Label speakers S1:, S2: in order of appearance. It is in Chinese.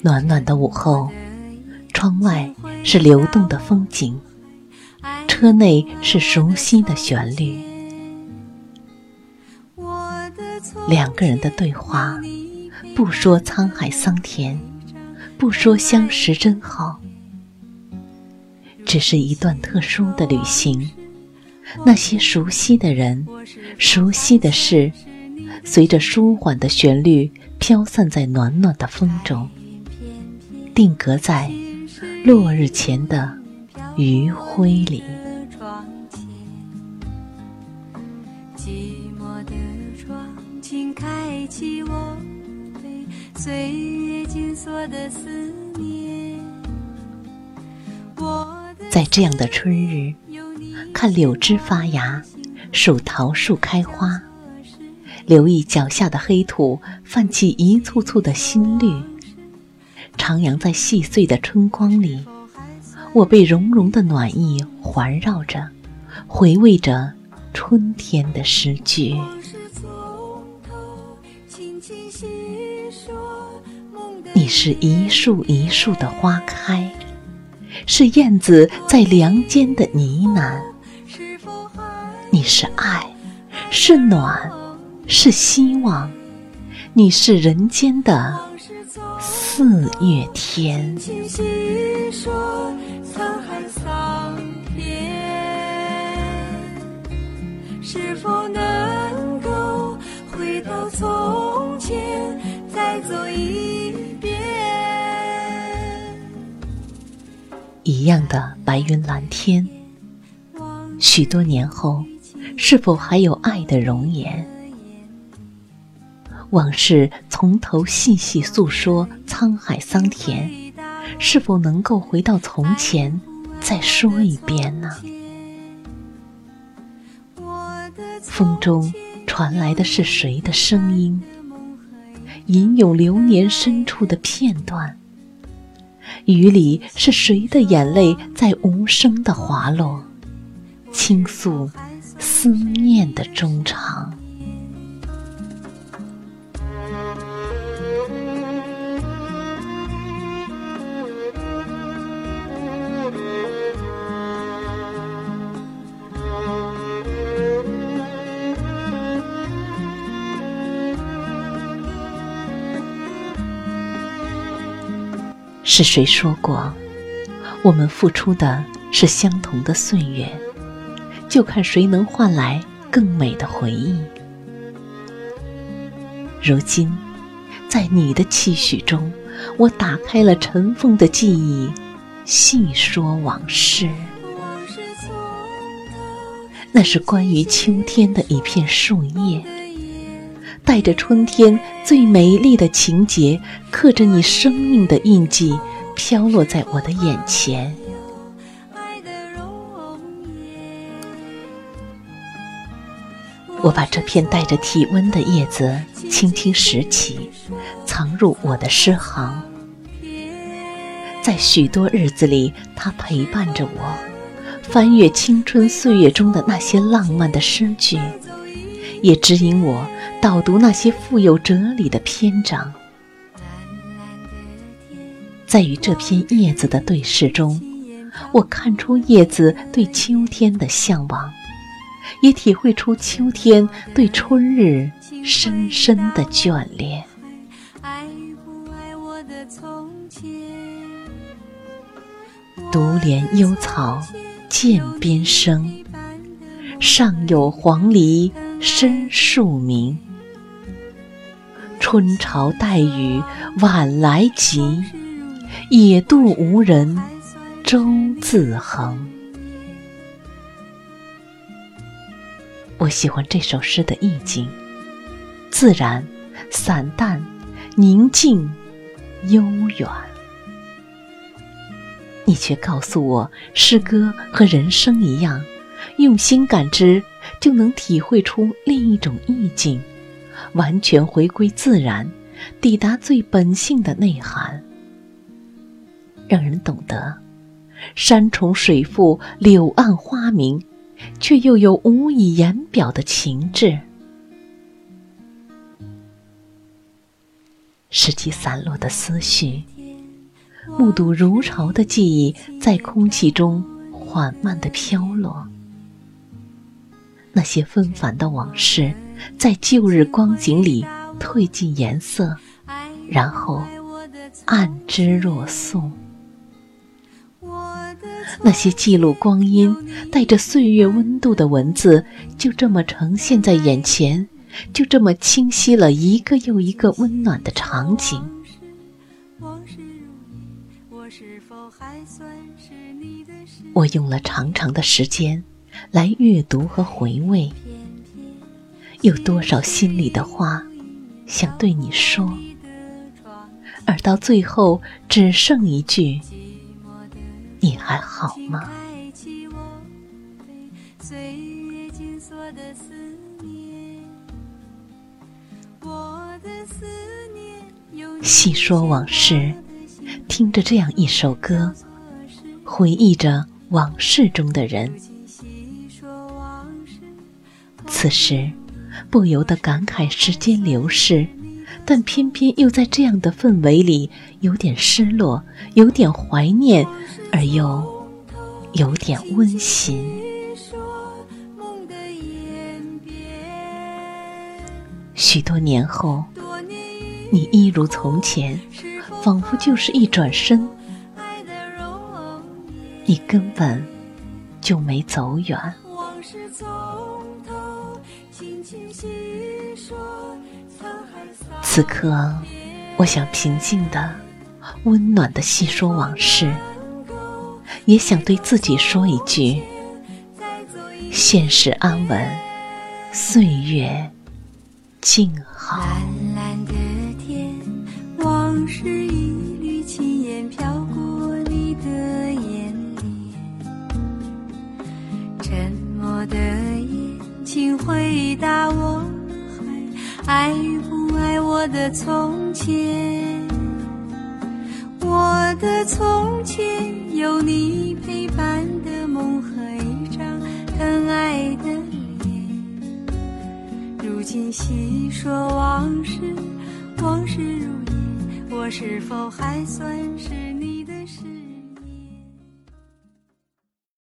S1: 暖暖的午后，窗外是流动的风景，车内是熟悉的旋律。两个人的对话，不说沧海桑田，不说相识真好，只是一段特殊的旅行。那些熟悉的人，熟悉的事，随着舒缓的旋律飘散在暖暖的风中，定格在落日前的余晖里。
S2: 寂寞的窗，请开启我被岁月紧锁的思念。
S1: 在这样的春日。看柳枝发芽，数桃树开花，留意脚下的黑土泛起一簇簇的新绿。徜徉在细碎的春光里，我被融融的暖意环绕着，回味着春天的诗句。你是一树一树的花开，是燕子在梁间的呢喃。你是爱，是暖，是希望，你是人间的四月天。是否能够回到从前，再走一遍？一样的白云蓝天，许多年后。是否还有爱的容颜？往事从头细细诉说，沧海桑田，是否能够回到从前，再说一遍呢？风中传来的是谁的声音？吟咏流年深处的片段。雨里是谁的眼泪在无声的滑落？倾诉。思念的衷肠。是谁说过，我们付出的是相同的岁月？就看谁能换来更美的回忆。如今，在你的期许中，我打开了尘封的记忆，细说往事。那是关于秋天的一片树叶，带着春天最美丽的情节，刻着你生命的印记，飘落在我的眼前。我把这片带着体温的叶子轻轻拾起，藏入我的诗行。在许多日子里，它陪伴着我，翻阅青春岁月中的那些浪漫的诗句，也指引我导读那些富有哲理的篇章，在与这片叶子的对视中，我看出叶子对秋天的向往，也体会出秋天对春日深深的眷恋。独怜幽草涧边生，上有黄鹂深树鸣。春潮带雨晚来急，野渡无人舟自横。我喜欢这首诗的意境，自然、散淡、宁静、悠远。你却告诉我，诗歌和人生一样，用心感知就能体会出另一种意境，完全回归自然，抵达最本性的内涵，让人懂得山重水复、柳暗花明。却又有无以言表的情致，拾起散落的思绪，目睹如潮的记忆在空气中缓慢的飘落。那些纷繁的往事，在旧日光景里褪尽颜色，然后暗之若素。那些记录光阴、带着岁月温度的文字，就这么呈现在眼前，就这么清晰了一个又一个温暖的场景。我用了长长的时间来阅读和回味，有多少心里的话想对你说，而到最后只剩一句。你还好吗？细说往事，听着这样一首歌，回忆着往事中的人，此时不由得感慨时间流逝，但偏偏又在这样的氛围里，有点失落，有点怀念。而又有点温馨。许多年后，你一如从前，仿佛就是一转身，你根本就没走远。此刻，我想平静的、温暖的细说往事。也想对自己说一句：现实安稳，岁月静好。
S2: 蓝蓝的天，往事一缕轻烟飘过你的眼帘。沉默的夜，请回答我，还爱的从前？我的从前有你陪伴的梦和一张疼爱的脸。如今细说往事，往事如烟，我是否还算是？